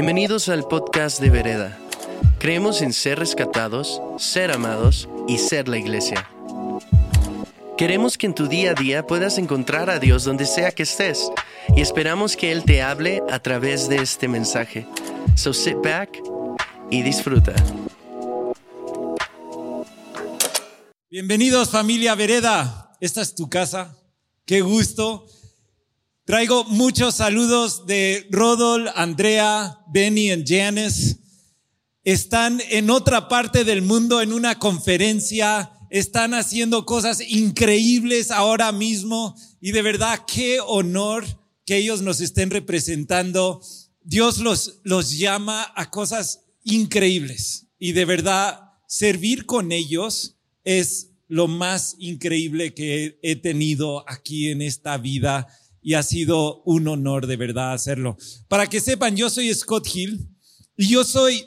Bienvenidos al podcast de Vereda. Creemos en ser rescatados, ser amados y ser la iglesia. Queremos que en tu día a día puedas encontrar a Dios donde sea que estés y esperamos que Él te hable a través de este mensaje. So sit back y disfruta. Bienvenidos familia Vereda. Esta es tu casa. Qué gusto. Traigo muchos saludos de Rodol, Andrea, Benny y Janice. Están en otra parte del mundo en una conferencia. Están haciendo cosas increíbles ahora mismo. Y de verdad, qué honor que ellos nos estén representando. Dios los, los llama a cosas increíbles. Y de verdad, servir con ellos es lo más increíble que he tenido aquí en esta vida y ha sido un honor de verdad hacerlo. Para que sepan, yo soy Scott Hill y yo soy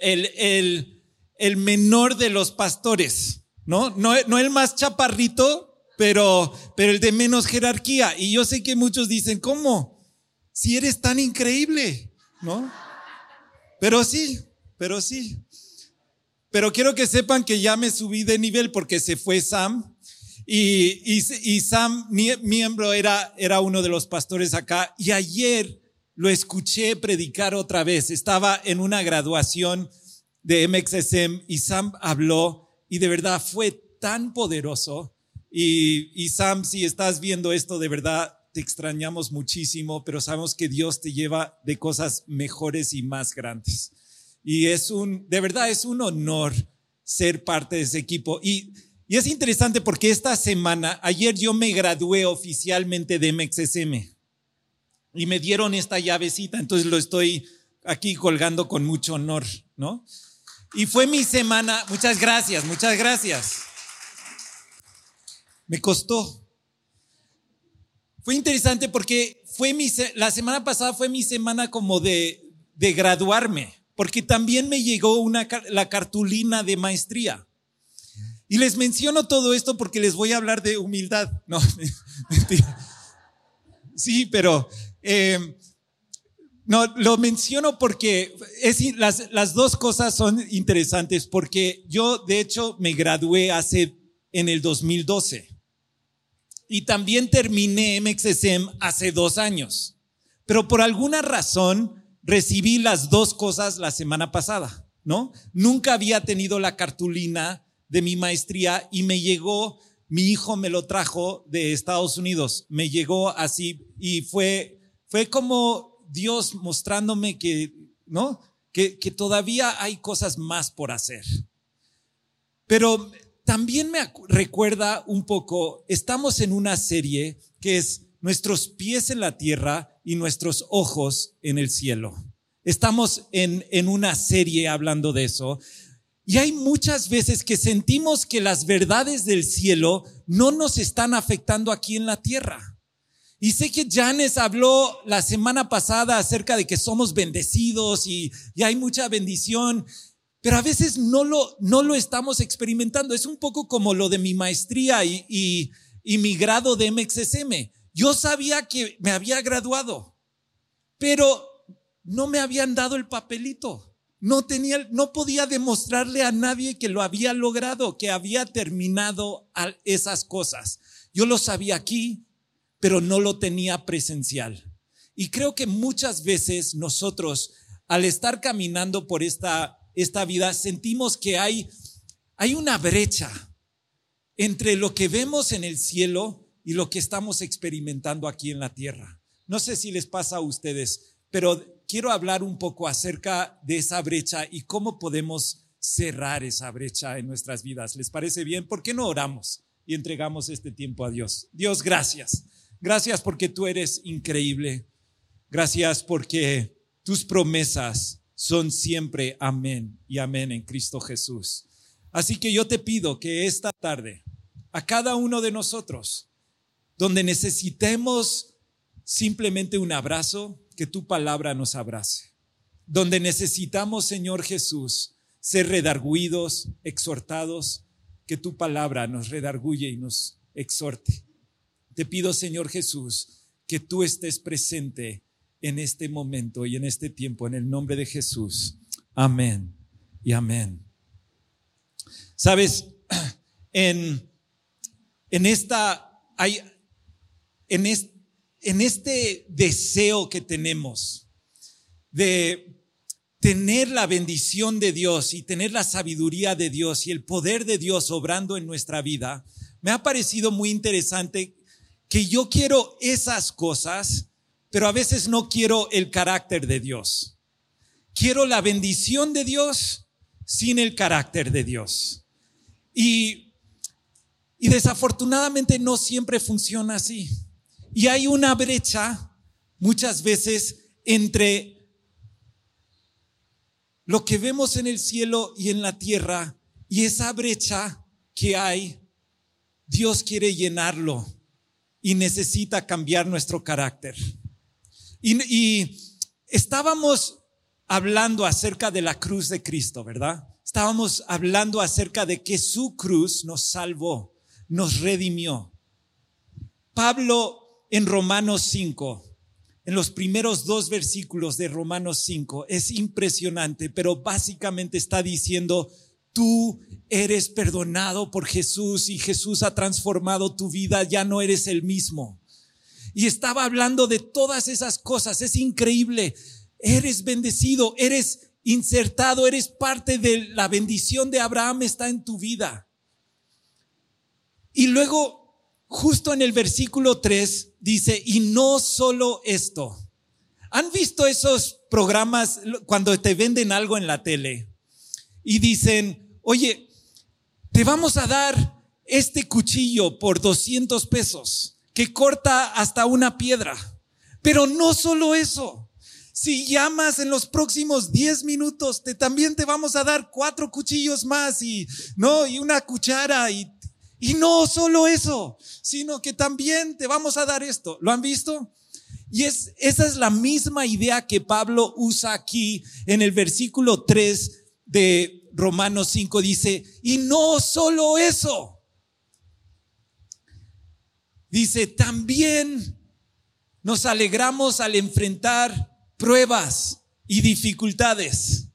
el, el, el menor de los pastores, ¿no? ¿no? El más chaparrito, pero, pero el de menos jerarquía. Y yo sé que muchos dicen, ¿cómo? Si eres tan increíble, ¿no? Pero sí, pero sí. Pero quiero que sepan que ya me subí de nivel porque se fue Sam y, y, y Sam, mi, miembro, era, era uno de los pastores acá. Y ayer lo escuché predicar otra vez. Estaba en una graduación de MXSM y Sam habló y de verdad fue tan poderoso. Y, y Sam, si estás viendo esto, de verdad te extrañamos muchísimo, pero sabemos que Dios te lleva de cosas mejores y más grandes. Y es un, de verdad es un honor ser parte de ese equipo. Y y es interesante porque esta semana, ayer yo me gradué oficialmente de MXSM y me dieron esta llavecita, entonces lo estoy aquí colgando con mucho honor, ¿no? Y fue mi semana, muchas gracias, muchas gracias. Me costó. Fue interesante porque fue mi, la semana pasada fue mi semana como de, de graduarme, porque también me llegó una, la cartulina de maestría. Y les menciono todo esto porque les voy a hablar de humildad. No, mentira. Sí, pero eh, no, lo menciono porque es, las, las dos cosas son interesantes porque yo de hecho me gradué hace en el 2012 y también terminé MXSM hace dos años. Pero por alguna razón recibí las dos cosas la semana pasada, ¿no? Nunca había tenido la cartulina de mi maestría y me llegó, mi hijo me lo trajo de Estados Unidos, me llegó así y fue, fue como Dios mostrándome que, ¿no? Que, que todavía hay cosas más por hacer. Pero también me recuerda un poco, estamos en una serie que es nuestros pies en la tierra y nuestros ojos en el cielo. Estamos en, en una serie hablando de eso. Y hay muchas veces que sentimos que las verdades del cielo no nos están afectando aquí en la tierra. Y sé que Janes habló la semana pasada acerca de que somos bendecidos y, y, hay mucha bendición, pero a veces no lo, no lo estamos experimentando. Es un poco como lo de mi maestría y, y, y mi grado de MXSM. Yo sabía que me había graduado, pero no me habían dado el papelito. No tenía, no podía demostrarle a nadie que lo había logrado, que había terminado esas cosas. Yo lo sabía aquí, pero no lo tenía presencial. Y creo que muchas veces nosotros, al estar caminando por esta, esta vida, sentimos que hay, hay una brecha entre lo que vemos en el cielo y lo que estamos experimentando aquí en la tierra. No sé si les pasa a ustedes, pero quiero hablar un poco acerca de esa brecha y cómo podemos cerrar esa brecha en nuestras vidas. ¿Les parece bien? ¿Por qué no oramos y entregamos este tiempo a Dios? Dios, gracias. Gracias porque tú eres increíble. Gracias porque tus promesas son siempre amén y amén en Cristo Jesús. Así que yo te pido que esta tarde, a cada uno de nosotros, donde necesitemos simplemente un abrazo, que tu palabra nos abrace. Donde necesitamos, Señor Jesús, ser redarguidos, exhortados, que tu palabra nos redarguye y nos exhorte. Te pido, Señor Jesús, que tú estés presente en este momento y en este tiempo, en el nombre de Jesús. Amén y amén. Sabes, en, en esta, hay, en, en este deseo que tenemos de tener la bendición de Dios y tener la sabiduría de Dios y el poder de Dios obrando en nuestra vida, me ha parecido muy interesante que yo quiero esas cosas, pero a veces no quiero el carácter de Dios. Quiero la bendición de Dios sin el carácter de Dios. Y, y desafortunadamente no siempre funciona así. Y hay una brecha muchas veces entre lo que vemos en el cielo y en la tierra y esa brecha que hay, Dios quiere llenarlo y necesita cambiar nuestro carácter. Y, estábamos hablando acerca de la cruz de Cristo, ¿verdad? Estábamos hablando acerca de que su cruz nos salvó, nos redimió. Pablo en Romanos 5 en los primeros dos versículos de Romanos 5. Es impresionante, pero básicamente está diciendo, tú eres perdonado por Jesús y Jesús ha transformado tu vida, ya no eres el mismo. Y estaba hablando de todas esas cosas, es increíble. Eres bendecido, eres insertado, eres parte de la bendición de Abraham, está en tu vida. Y luego justo en el versículo 3 dice, y no solo esto. ¿Han visto esos programas cuando te venden algo en la tele y dicen, oye, te vamos a dar este cuchillo por 200 pesos que corta hasta una piedra? Pero no solo eso. Si llamas en los próximos 10 minutos, te, también te vamos a dar cuatro cuchillos más y, no, y una cuchara y y no solo eso, sino que también te vamos a dar esto. ¿Lo han visto? Y es, esa es la misma idea que Pablo usa aquí en el versículo 3 de Romanos 5. Dice, y no solo eso. Dice, también nos alegramos al enfrentar pruebas y dificultades.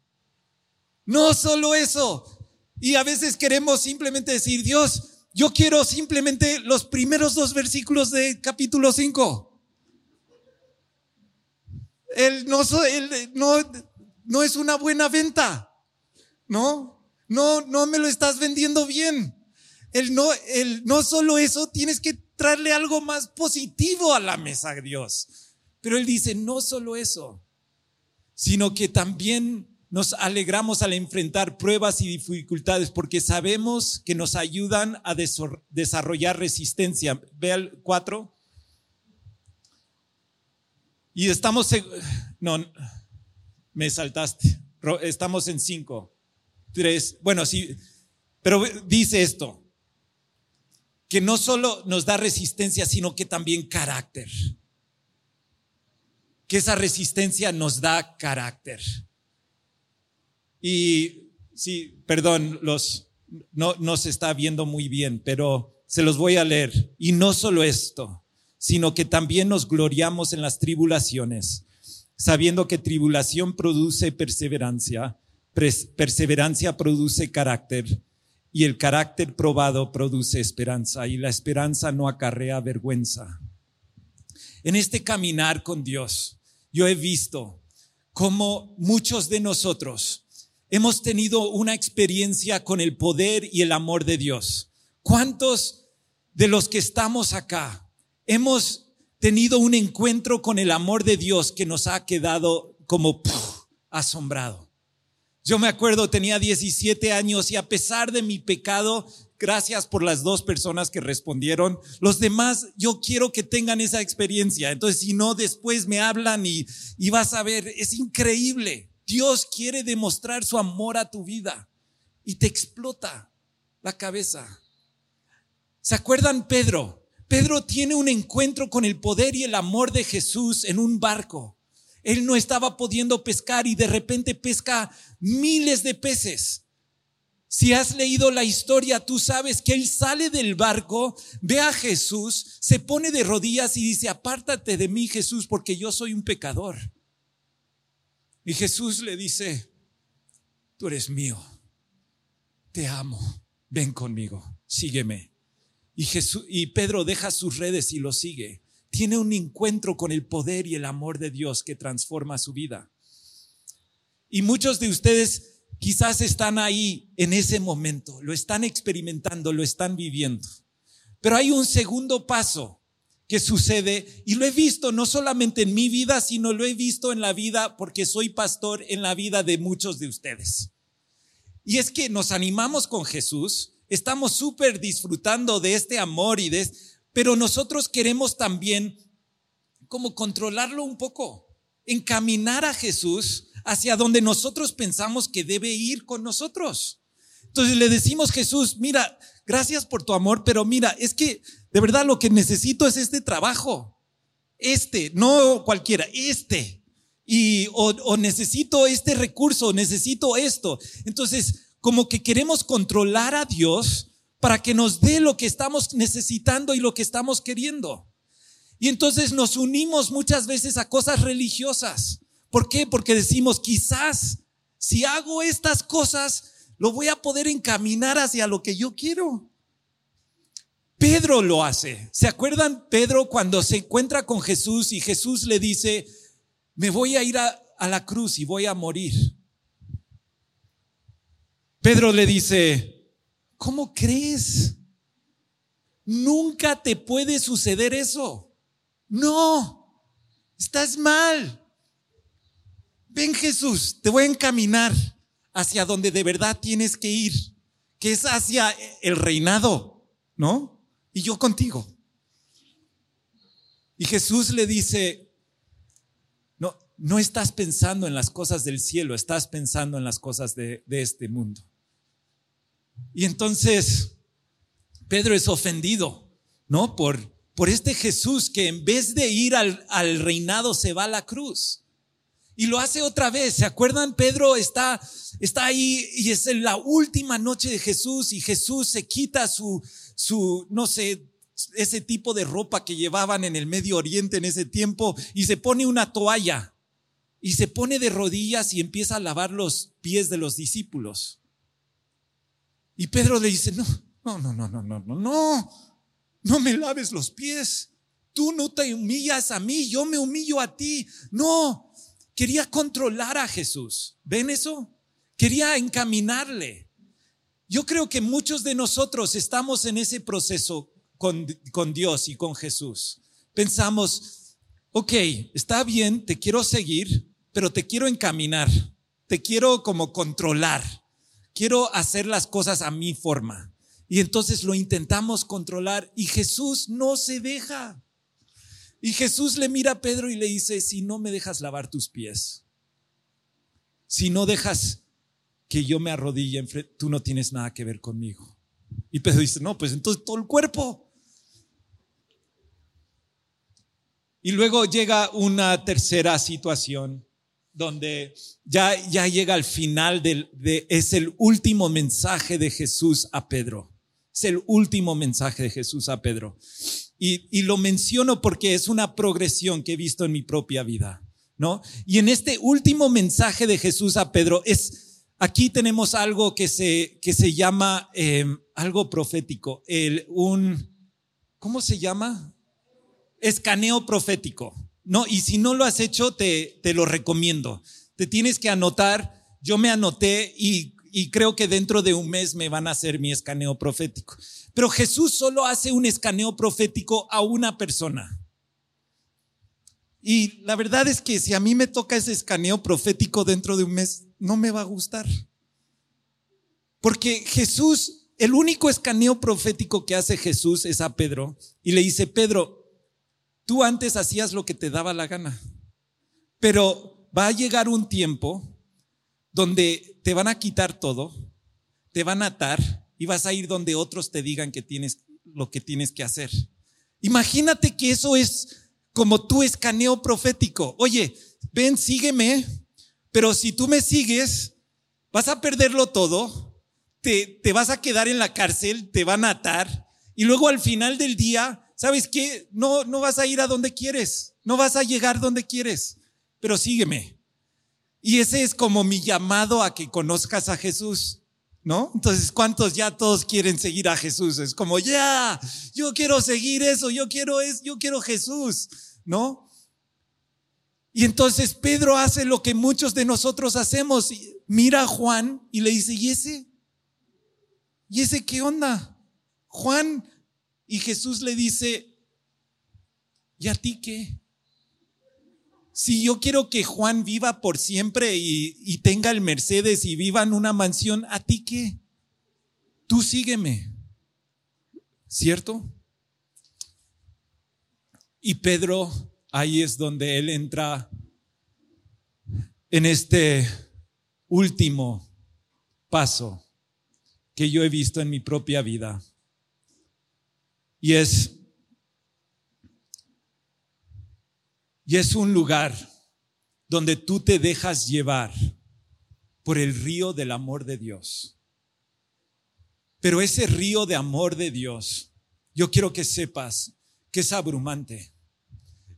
No solo eso. Y a veces queremos simplemente decir, Dios, yo quiero simplemente los primeros dos versículos de capítulo 5. Él no, no, no es una buena venta. ¿No? No, no me lo estás vendiendo bien. El no, el, no solo eso, tienes que traerle algo más positivo a la mesa, Dios. Pero él dice, no solo eso, sino que también nos alegramos al enfrentar pruebas y dificultades porque sabemos que nos ayudan a desarrollar resistencia. Ve al 4. Y estamos, no, me saltaste. Estamos en 5. 3. Bueno, sí, pero dice esto, que no solo nos da resistencia, sino que también carácter. Que esa resistencia nos da carácter. Y sí, perdón, los, no, no se está viendo muy bien, pero se los voy a leer. Y no solo esto, sino que también nos gloriamos en las tribulaciones, sabiendo que tribulación produce perseverancia, perseverancia produce carácter, y el carácter probado produce esperanza, y la esperanza no acarrea vergüenza. En este caminar con Dios, yo he visto cómo muchos de nosotros hemos tenido una experiencia con el poder y el amor de Dios. ¿Cuántos de los que estamos acá hemos tenido un encuentro con el amor de Dios que nos ha quedado como asombrado? Yo me acuerdo, tenía 17 años y a pesar de mi pecado, gracias por las dos personas que respondieron. Los demás, yo quiero que tengan esa experiencia. Entonces, si no, después me hablan y, y vas a ver, es increíble. Dios quiere demostrar su amor a tu vida y te explota la cabeza. ¿Se acuerdan Pedro? Pedro tiene un encuentro con el poder y el amor de Jesús en un barco. Él no estaba pudiendo pescar y de repente pesca miles de peces. Si has leído la historia, tú sabes que él sale del barco, ve a Jesús, se pone de rodillas y dice, apártate de mí Jesús, porque yo soy un pecador. Y Jesús le dice, tú eres mío, te amo, ven conmigo, sígueme. Y, Jesús, y Pedro deja sus redes y lo sigue. Tiene un encuentro con el poder y el amor de Dios que transforma su vida. Y muchos de ustedes Quizás están ahí en ese momento, lo están experimentando, lo están viviendo. Pero hay un segundo paso que sucede y lo he visto no solamente en mi vida, sino lo he visto en la vida, porque soy pastor, en la vida de muchos de ustedes. Y es que nos animamos con Jesús, estamos súper disfrutando de este amor y de, pero nosotros queremos también como controlarlo un poco, encaminar a Jesús hacia donde nosotros pensamos que debe ir con nosotros. Entonces le decimos, Jesús, mira, gracias por tu amor, pero mira, es que de verdad lo que necesito es este trabajo. Este, no cualquiera, este. Y o, o necesito este recurso, necesito esto. Entonces, como que queremos controlar a Dios para que nos dé lo que estamos necesitando y lo que estamos queriendo. Y entonces nos unimos muchas veces a cosas religiosas. ¿Por qué? Porque decimos, quizás si hago estas cosas, lo voy a poder encaminar hacia lo que yo quiero. Pedro lo hace. ¿Se acuerdan Pedro cuando se encuentra con Jesús y Jesús le dice, me voy a ir a, la cruz y voy a morir? Pedro le dice, ¿cómo crees? Nunca te puede suceder eso. No, estás mal. Ven Jesús, te voy a encaminar hacia donde de verdad tienes que ir, que es hacia el reinado, ¿no? Y yo contigo. Y Jesús le dice, no, no estás pensando en las cosas del cielo, estás pensando en las cosas de, este mundo. Y entonces Pedro es ofendido, ¿no? Por, por este Jesús que en vez de ir al, al reinado se va a la cruz. Y lo hace otra vez. ¿Se acuerdan? Pedro está, está ahí y es la última noche de Jesús y Jesús se quita su, su, no sé, ese tipo de ropa que llevaban en el Medio Oriente en ese tiempo y se pone una toalla y se pone de rodillas y empieza a lavar los pies de los discípulos. Y Pedro le dice, no, no, no, no, no, no, no, no, no me laves los pies. Tú no te humillas a mí, yo me humillo a ti. No, Quería controlar a Jesús. ¿Ven eso? Quería encaminarle. Yo creo que muchos de nosotros estamos en ese proceso con, con Dios y con Jesús. Pensamos, ok, está bien, te quiero seguir, pero te quiero encaminar, te quiero como controlar, quiero hacer las cosas a mi forma. Y entonces lo intentamos controlar y Jesús no se deja. Y Jesús le mira a Pedro y le dice, si no me dejas lavar tus pies, si no dejas que yo me arrodille, tú no tienes nada que ver conmigo. Y Pedro dice, no, pues entonces todo el cuerpo. Y luego llega una tercera situación donde ya, ya llega al final del, de, es el último mensaje de Jesús a Pedro. Es el último mensaje de Jesús a Pedro. Y, lo menciono porque es una progresión que he visto en mi propia vida, ¿no? Y en este último mensaje de Jesús a Pedro es, aquí tenemos algo que se, que se llama em, algo profético, el, un, ¿cómo se llama? Escaneo profético, ¿no? Y si no lo has hecho, te, te lo recomiendo. Te tienes que anotar, yo me anoté y, y creo que dentro de un mes me van a hacer mi escaneo profético. Pero Jesús solo hace un escaneo profético a una persona. Y la verdad es que si a mí me toca ese escaneo profético dentro de un mes, no me va a gustar. Porque Jesús, el único escaneo profético que hace Jesús es a Pedro y le dice, Pedro, tú antes hacías lo que te daba la gana, pero va a llegar un tiempo donde te van a quitar todo, te van a atar y vas a ir donde otros te digan que tienes lo que tienes que hacer. Imagínate que eso es como tu escaneo profético. Oye, ven, sígueme, pero si tú me sigues, vas a perderlo todo, te, te vas a quedar en la cárcel, te van a atar y luego al final del día, ¿sabes qué? No, no vas a ir a donde quieres, no vas a llegar donde quieres, pero sígueme. Y ese es como mi llamado a que conozcas a Jesús. ¿No? Entonces, ¿cuántos ya todos quieren seguir a Jesús? Es como, ya, yo quiero seguir eso, yo quiero es, yo quiero Jesús, ¿no? Y entonces Pedro hace lo que muchos de nosotros hacemos. Mira a Juan y le dice, ¿y ese? ¿Y ese qué onda? Juan. Y Jesús le dice, ¿y a ti qué? Si yo quiero que Juan viva por siempre y, tenga el Mercedes y viva en una mansión, ¿a ti qué? Tú sígueme. ¿Cierto? Y Pedro, ahí es donde él entra en este último paso que yo he visto en mi propia vida. Y es Y es un lugar donde tú te dejas llevar por el río del amor de Dios. Pero ese río de amor de Dios, yo quiero que sepas que es abrumante.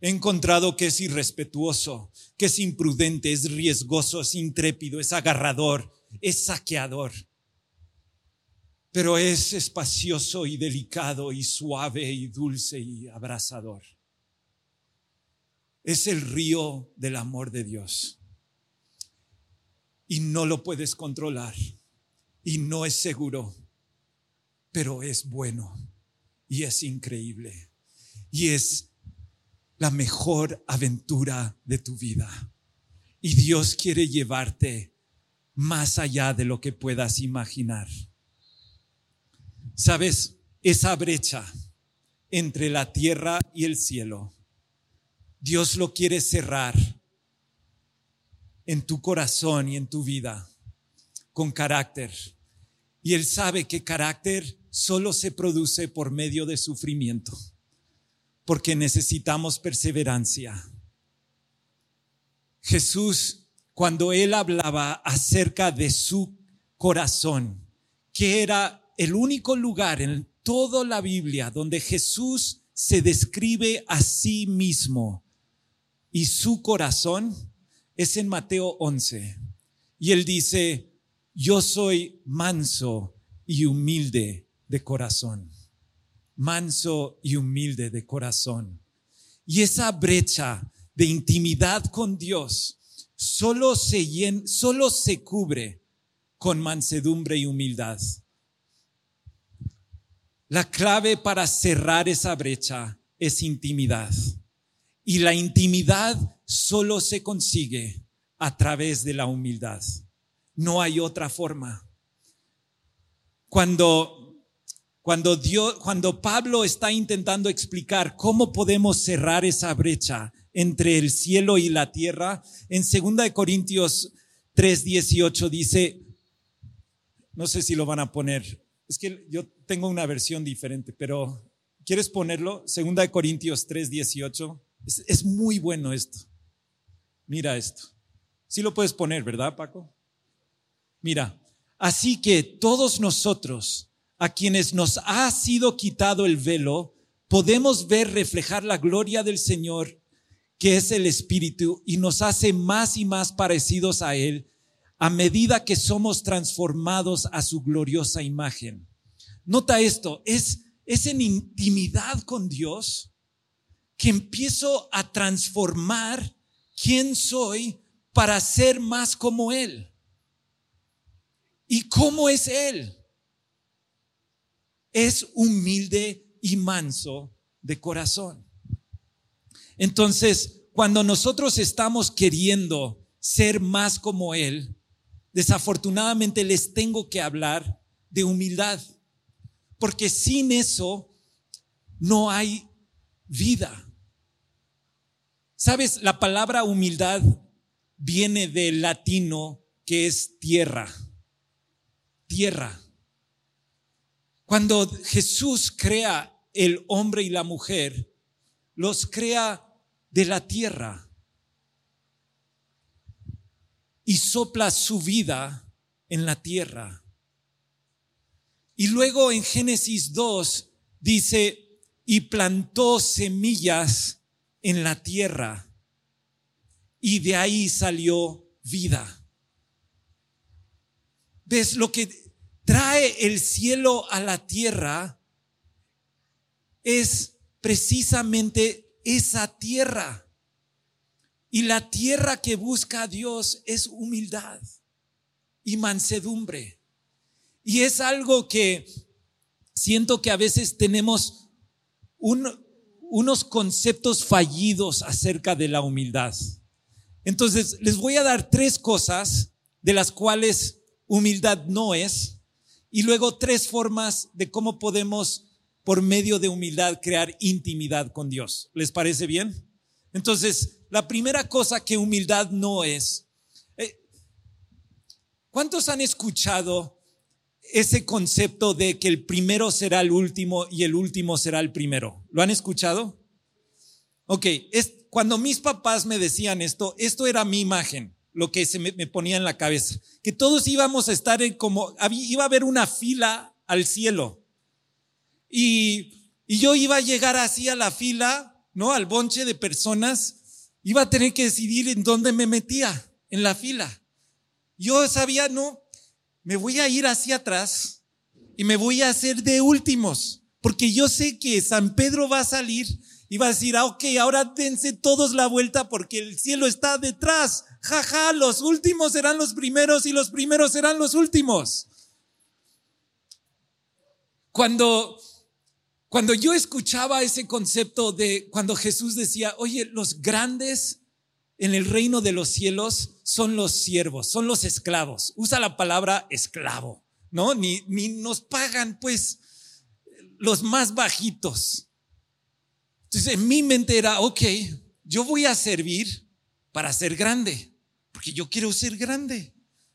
He encontrado que es irrespetuoso, que es imprudente, es riesgoso, es intrépido, es agarrador, es saqueador. Pero es espacioso y delicado y suave y dulce y abrazador es el río del amor de Dios. Y no lo puedes controlar. Y no es seguro. Pero es bueno. Y es increíble. Y es la mejor aventura de tu vida. Y Dios quiere llevarte más allá de lo que puedas imaginar. ¿Sabes? Esa brecha entre la tierra y el cielo Dios lo quiere cerrar en tu corazón y en tu vida con carácter. Y Él sabe que carácter solo se produce por medio de sufrimiento, porque necesitamos perseverancia. Jesús, cuando Él hablaba acerca de su corazón, que era el único lugar en toda la Biblia donde Jesús se describe a sí mismo y su corazón es en Mateo 11. Y él dice, yo soy manso y humilde de corazón. Manso y humilde de corazón. Y esa brecha de intimidad con Dios solo se, solo se cubre con mansedumbre y humildad. La clave para cerrar esa brecha es intimidad. Y la intimidad solo se consigue a través de la humildad. No hay otra forma. Cuando, cuando, Dios, cuando Pablo está intentando explicar cómo podemos cerrar esa brecha entre el cielo y la tierra, en 2 Corintios 3:18 dice, no sé si lo van a poner, es que yo tengo una versión diferente, pero ¿quieres ponerlo? 2 Corintios 3:18. Es, muy bueno esto. Mira esto. Sí lo puedes poner, ¿verdad, Paco? Mira, así que todos nosotros, a quienes nos ha sido quitado el velo, podemos ver reflejar la gloria del Señor, que es el Espíritu, y nos hace más y más parecidos a Él a medida que somos transformados a su gloriosa imagen. Nota esto, es, es en intimidad con Dios que empiezo a transformar quién soy para ser más como Él. ¿Y cómo es Él? Es humilde y manso de corazón. Entonces, cuando nosotros estamos queriendo ser más como Él, desafortunadamente les tengo que hablar de humildad, porque sin eso no hay vida. Sabes, la palabra humildad viene del latino que es tierra. Tierra. Cuando Jesús crea el hombre y la mujer, los crea de la tierra y sopla su vida en la tierra. Y luego en Génesis 2 dice, y plantó semillas en la tierra y de ahí salió vida. ¿Ves lo que trae el cielo a la tierra? Es precisamente esa tierra. Y la tierra que busca a Dios es humildad y mansedumbre. Y es algo que siento que a veces tenemos unos conceptos fallidos acerca de la humildad. Entonces, les voy a dar tres cosas de las cuales humildad no es y luego tres formas de cómo podemos, por medio de humildad, crear intimidad con Dios. ¿Les parece bien? Entonces, la primera cosa que humildad no es, eh, ¿cuántos han escuchado ese concepto de que el primero será el último y el último será el primero. ¿Lo han escuchado? Ok, es, cuando mis papás me decían esto, esto era mi imagen, lo que se me, ponía en la cabeza, que todos íbamos a estar en como, iba a haber una fila al cielo. Y, y yo iba a llegar así a la fila, ¿no? Al bonche de personas, iba a tener que decidir en dónde me metía, en la fila. Yo sabía, no, me voy a ir hacia atrás y me voy a hacer de últimos, porque yo sé que San Pedro va a salir y va a decir, ah, ok, ahora dense todos la vuelta porque el cielo está detrás. Jaja, los últimos serán los primeros y los primeros serán los últimos. Cuando, cuando yo escuchaba ese concepto de cuando Jesús decía, oye, los grandes en el reino de los cielos son los siervos, son los esclavos. Usa la palabra esclavo, ¿no? Ni, ni nos pagan, pues, los más bajitos. Entonces, en mi mente era, ok, yo voy a servir para ser grande, porque yo quiero ser grande.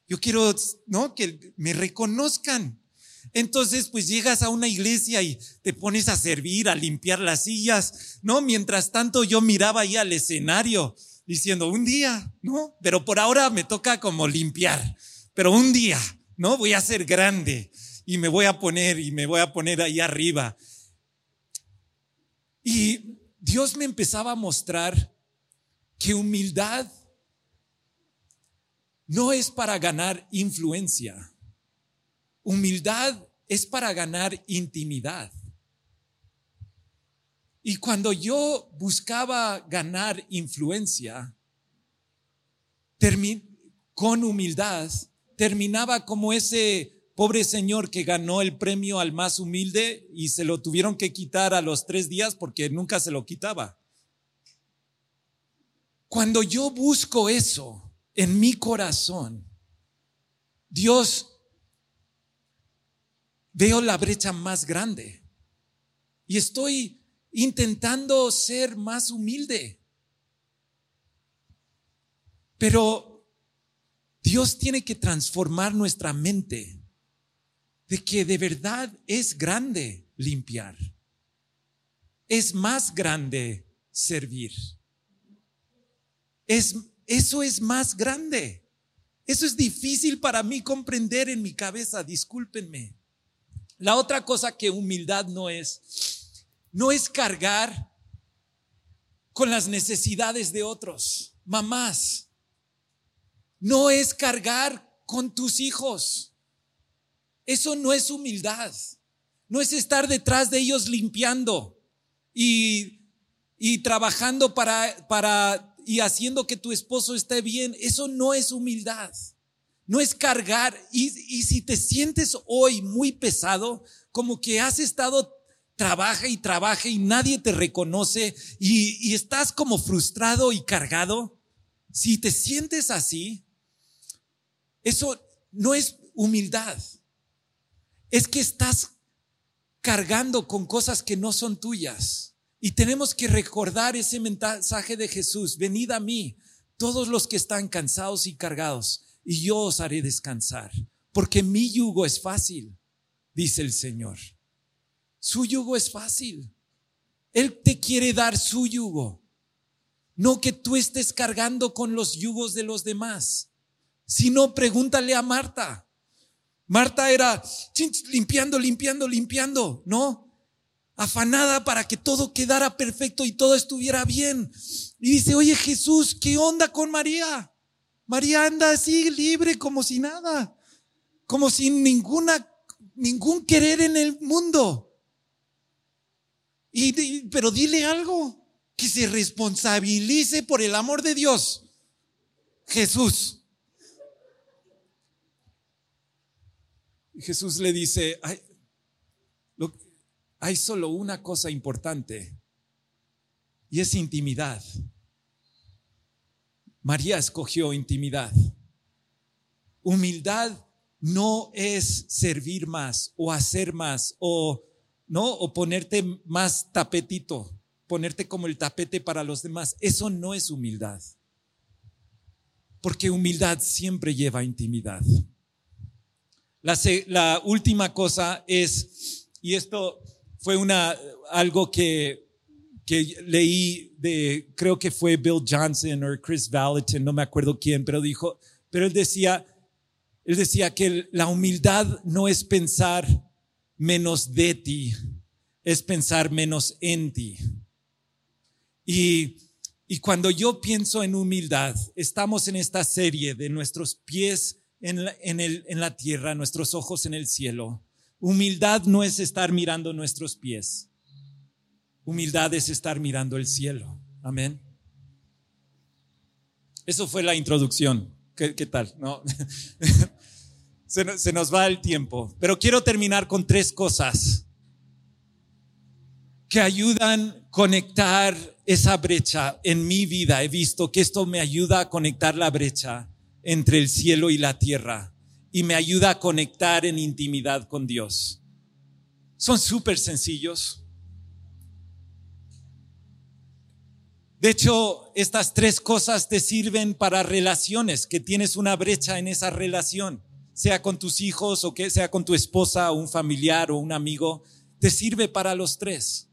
Yo quiero, ¿no? Que me reconozcan. Entonces, pues llegas a una iglesia y te pones a servir, a limpiar las sillas, ¿no? Mientras tanto yo miraba ahí al escenario diciendo, un día, ¿no? Pero por ahora me toca como limpiar, pero un día, ¿no? Voy a ser grande y me voy a poner y me voy a poner ahí arriba. Y Dios me empezaba a mostrar que humildad no es para ganar influencia. Humildad es para ganar intimidad. Y cuando yo buscaba ganar influencia, con humildad, terminaba como ese pobre señor que ganó el premio al más humilde y se lo tuvieron que quitar a los tres días porque nunca se lo quitaba. Cuando yo busco eso en mi corazón, Dios, veo la brecha más grande y estoy intentando ser más humilde. Pero Dios tiene que transformar nuestra mente de que de verdad es grande limpiar. Es más grande servir. Es, eso es más grande. Eso es difícil para mí comprender en mi cabeza, discúlpenme. La otra cosa que humildad no es, no es cargar con las necesidades de otros. Mamás, no es cargar con tus hijos. Eso no es humildad. No es estar detrás de ellos limpiando y, y trabajando para, para y haciendo que tu esposo esté bien. Eso no es humildad. No es cargar. Y, y si te sientes hoy muy pesado, como que has estado trabaja y trabaja y nadie te reconoce y, estás como frustrado y cargado, si te sientes así, eso no es humildad. Es que estás cargando con cosas que no son tuyas. Y tenemos que recordar ese mensaje de Jesús. Venid a mí, todos los que están cansados y cargados, y yo os haré descansar. Porque mi yugo es fácil, dice el Señor. Su yugo es fácil. Él te quiere dar su yugo. No que tú estés cargando con los yugos de los demás. Si no, pregúntale a Marta. Marta era limpiando, limpiando, limpiando, ¿no? Afanada para que todo quedara perfecto y todo estuviera bien. Y dice, oye Jesús, ¿qué onda con María? María anda así libre como si nada, como sin ninguna, ningún querer en el mundo. Y, pero dile algo, que se responsabilice por el amor de Dios. Jesús. Jesús le dice, hay, hay solo una cosa importante y es intimidad. María escogió intimidad. Humildad no es servir más o hacer más o no o ponerte más tapetito, ponerte como el tapete para los demás. Eso no es humildad. Porque humildad siempre lleva intimidad. La, última cosa es, y esto fue una, algo que, que leí de, creo que fue Bill Johnson o Chris Valentin, no me acuerdo quién, pero dijo, pero él decía, él decía que la humildad no es pensar menos de ti, es pensar menos en ti. Y, y cuando yo pienso en humildad, estamos en esta serie de nuestros pies en la, en, el, en la tierra, nuestros ojos en el cielo. Humildad no es estar mirando nuestros pies. Humildad es estar mirando el cielo. Amén. Eso fue la introducción. ¿Qué, qué tal? No. se, nos va el tiempo. Pero quiero terminar con tres cosas que ayudan a conectar esa brecha en mi vida. He visto que esto me ayuda a conectar la brecha entre el cielo y la tierra y me ayuda a conectar en intimidad con Dios. Son súper sencillos. De hecho, estas tres cosas te sirven para relaciones, que tienes una brecha en esa relación, sea con tus hijos o que sea con tu esposa o un familiar o un amigo, te sirve para los tres.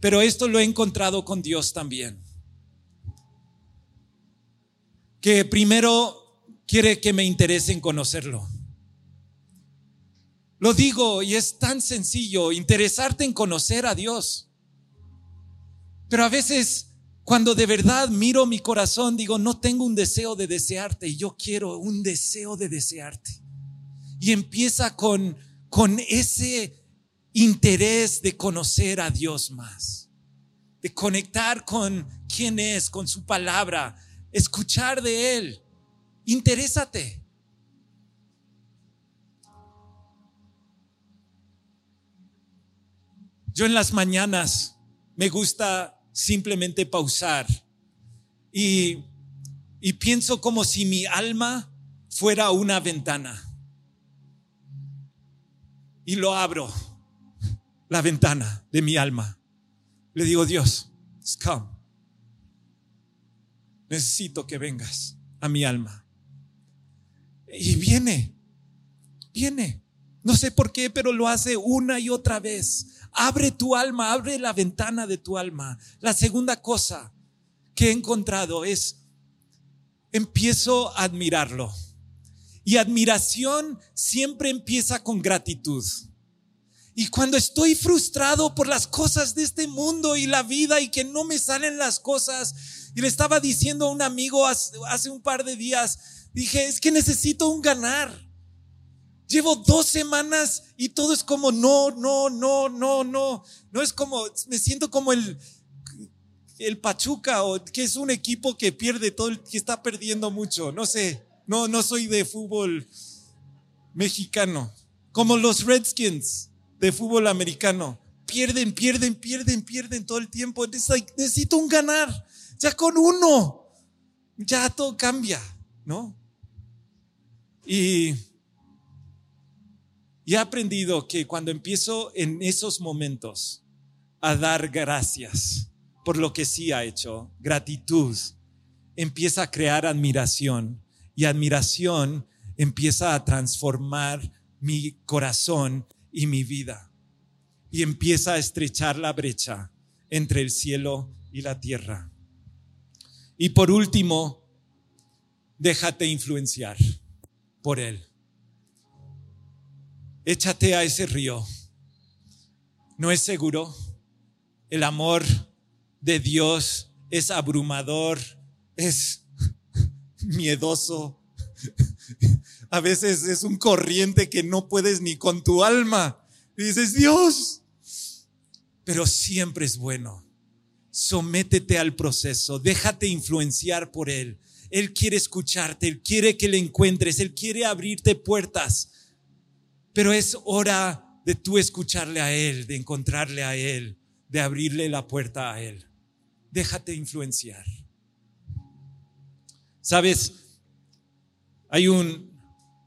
Pero esto lo he encontrado con Dios también que primero quiere que me interese en conocerlo. Lo digo y es tan sencillo, interesarte en conocer a Dios. Pero a veces cuando de verdad miro mi corazón, digo, no tengo un deseo de desearte y yo quiero un deseo de desearte. Y empieza con, con ese interés de conocer a Dios más, de conectar con quién es, con su palabra, escuchar de Él. Interésate. Yo en las mañanas me gusta simplemente pausar y, y pienso como si mi alma fuera una ventana. Y lo abro, la ventana de mi alma. Le digo, Dios, come necesito que vengas a mi alma. Y viene, viene. No sé por qué, pero lo hace una y otra vez. Abre tu alma, abre la ventana de tu alma. La segunda cosa que he encontrado es, empiezo a admirarlo. Y admiración siempre empieza con gratitud. Y cuando estoy frustrado por las cosas de este mundo y la vida y que no me salen las cosas, y le estaba diciendo a un amigo hace, un par de días, dije, es que necesito un ganar. Llevo dos semanas y todo es como no, no, no, no, no. No es como, me siento como el, el Pachuca o que es un equipo que pierde todo, el, que está perdiendo mucho. No sé, no, no soy de fútbol mexicano. Como los Redskins de fútbol americano. Pierden, pierden, pierden, pierden todo el tiempo. Necesito un ganar. Ya con uno, ya todo cambia, ¿no? Y, he aprendido que cuando empiezo en esos momentos a dar gracias por lo que sí ha hecho, gratitud, empieza a crear admiración y admiración empieza a transformar mi corazón y mi vida y empieza a estrechar la brecha entre el cielo y la tierra. Y por último, déjate influenciar por Él. Échate a ese río. No es seguro. El amor de Dios es abrumador, es miedoso. A veces es un corriente que no puedes ni con tu alma. Y dices, Dios, pero siempre es bueno. Sométete al proceso, déjate influenciar por Él. Él quiere escucharte, Él quiere que le encuentres, Él quiere abrirte puertas. Pero es hora de tú escucharle a Él, de encontrarle a Él, de abrirle la puerta a Él. Déjate influenciar. Sabes, hay, un,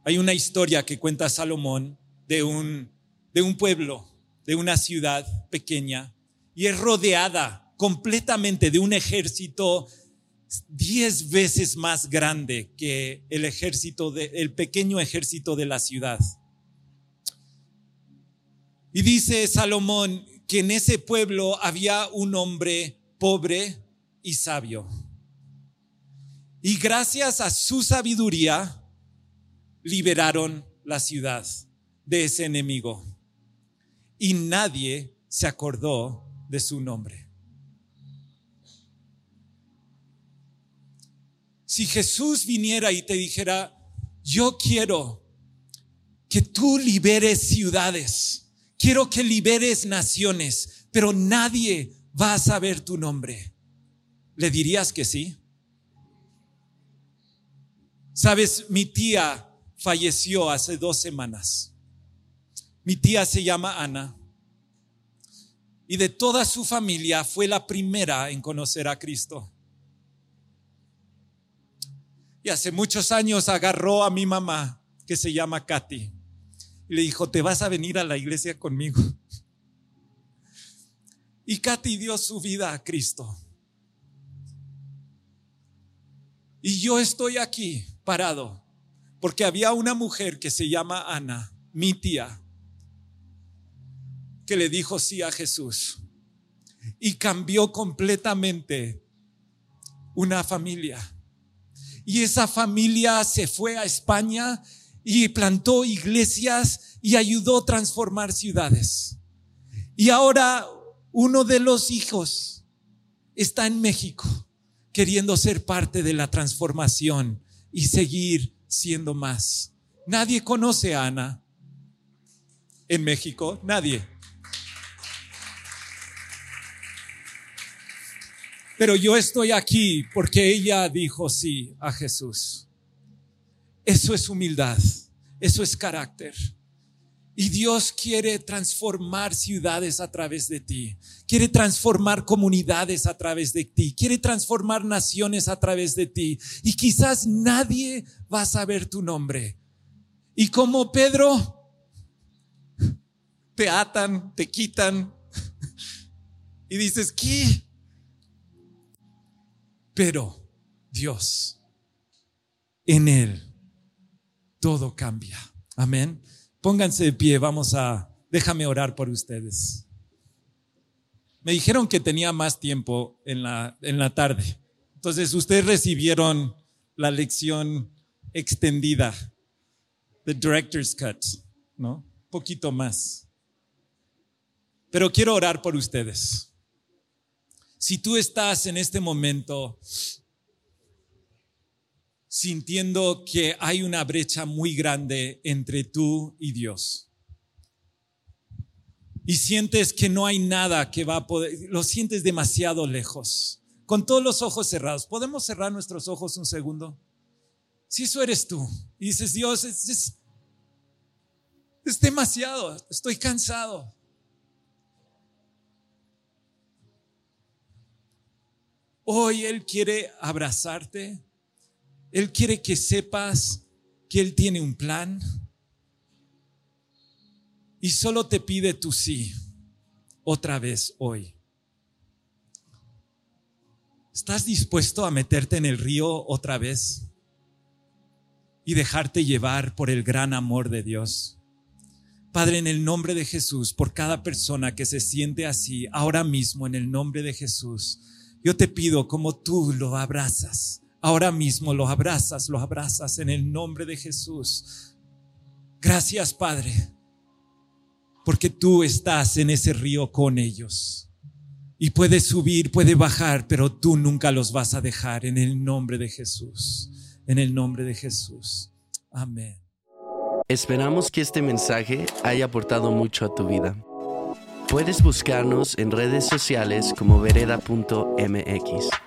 hay una historia que cuenta Salomón de un, de un pueblo, de una ciudad pequeña, y es rodeada completamente de un ejército diez veces más grande que el ejército de, el pequeño ejército de la ciudad. Y dice Salomón que en ese pueblo había un hombre pobre y sabio. Y gracias a su sabiduría liberaron la ciudad de ese enemigo. Y nadie se acordó de su nombre. Si Jesús viniera y te dijera, yo quiero que tú liberes ciudades, quiero que liberes naciones, pero nadie va a saber tu nombre. ¿Le dirías que sí? Sabes, mi tía falleció hace dos semanas. Mi tía se llama Ana y de toda su familia fue la primera en conocer a Cristo. Y hace muchos años agarró a mi mamá, que se llama Katy, y le dijo, te vas a venir a la iglesia conmigo. Y Katy dio su vida a Cristo. Y yo estoy aquí parado porque había una mujer que se llama Ana, mi tía, que le dijo sí a Jesús y cambió completamente una familia. Y esa familia se fue a España y plantó iglesias y ayudó a transformar ciudades. Y ahora uno de los hijos está en México queriendo ser parte de la transformación y seguir siendo más. Nadie conoce a Ana en México, nadie. Pero yo estoy aquí porque ella dijo sí a Jesús. Eso es humildad, eso es carácter. Y Dios quiere transformar ciudades a través de ti. Quiere transformar comunidades a través de ti. Quiere transformar naciones a través de ti. Y quizás nadie va a saber tu nombre. Y como Pedro, te atan, te quitan. Y dices, ¿qué? Pero Dios, en Él todo cambia. Amén. Pónganse de pie, vamos a, déjame orar por ustedes. Me dijeron que tenía más tiempo en la, en la tarde. Entonces, ustedes recibieron la lección extendida, the director's cut, ¿no? Poquito más. Pero quiero orar por ustedes. Si tú estás en este momento sintiendo que hay una brecha muy grande entre tú y Dios. Y sientes que no hay nada que va a poder, lo sientes demasiado lejos, con todos los ojos cerrados. ¿Podemos cerrar nuestros ojos un segundo? Si eso eres tú, y dices, Dios, es, es, es demasiado, estoy cansado. Hoy Él quiere abrazarte él quiere que sepas que Él tiene un plan y solo te pide tu sí otra vez hoy. ¿Estás dispuesto a meterte en el río otra vez y dejarte llevar por el gran amor de Dios? Padre, en el nombre de Jesús, por cada persona que se siente así, ahora mismo, en el nombre de Jesús, yo te pido como tú lo abrazas Ahora mismo lo abrazas, lo abrazas en el nombre de Jesús. Gracias, Padre. porque tú estás en ese río con ellos. Y puedes subir, puede bajar, pero tú nunca los vas a dejar en el nombre de Jesús. En el nombre de Jesús. Amén. Esperamos que este mensaje haya aportado mucho a tu vida. Puedes buscarnos en redes sociales como vereda.mx.